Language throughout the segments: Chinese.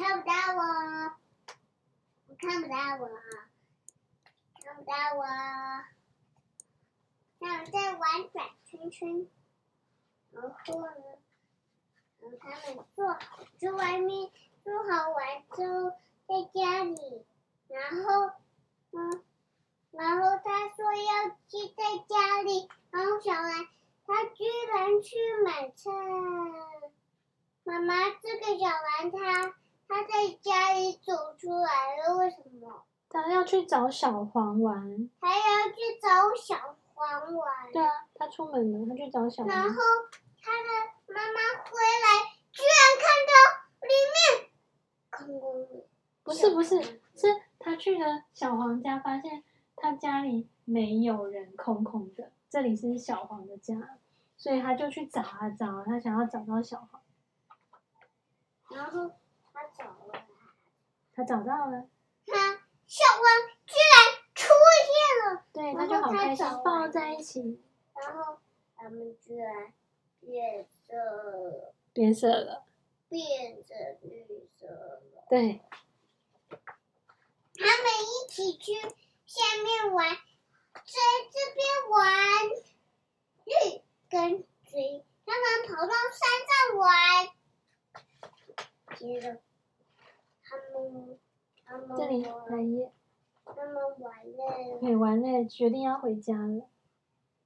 看不到我，看不到我。那我在玩转圈圈，然后呢，然后他们做好在外面做好玩之后，在家里，然后，嗯，然后他说要去在家里，然后小兰他居然去买菜。妈妈，这个小兰他他在家里走出来了，为什么？他要去找小黄玩。他要去找小黄玩。对啊，他出门了，他去找小黄。然后他的妈妈回来，居然看到里面空空的。不是不是，是他去了小黄家，发现他家里没有人，空空的。这里是小黄的家，所以他就去找啊找啊，他想要找到小黄。然后他找到了。他小黄居然出现了，对，他就好开心，抱在一起。然后他们居然变色了，变色了，变成绿色了。对。他们一起去下面玩，在这边玩绿跟追，他们跑到山上玩。接着，这里来耶，他们玩累了，对，玩累了，决定要回家了。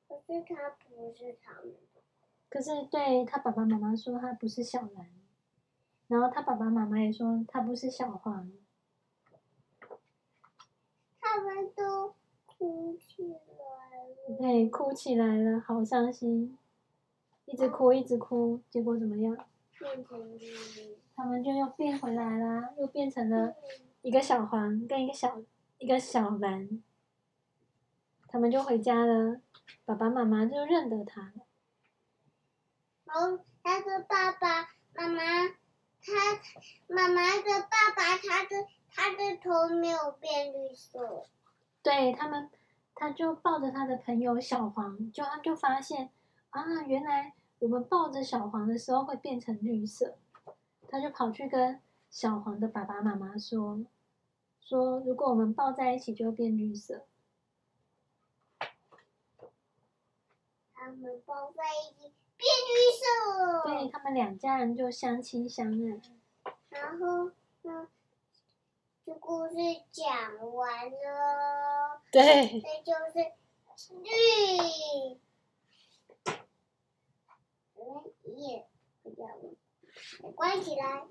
可是他不是他们的。可是对他爸爸妈妈说他不是小兰，然后他爸爸妈妈也说他不是小黄。他们都哭起来了。对，哭起来了，好伤心，一直哭，一直哭，结果怎么样？变成绿。他们就又变回来啦，又变成了一个小黄跟一个小一个小蓝。他们就回家了，爸爸妈妈就认得他了。然后他的爸爸妈妈，他妈妈的爸爸，他的。他的头没有变绿色，对他们，他就抱着他的朋友小黄，就他就发现啊，原来我们抱着小黄的时候会变成绿色，他就跑去跟小黄的爸爸妈妈说，说如果我们抱在一起就会变绿色，他们抱在一起变绿色，对他们两家人就相亲相爱，然后呢。这故事讲完了，对，这就是绿。嗯，也不要关起来。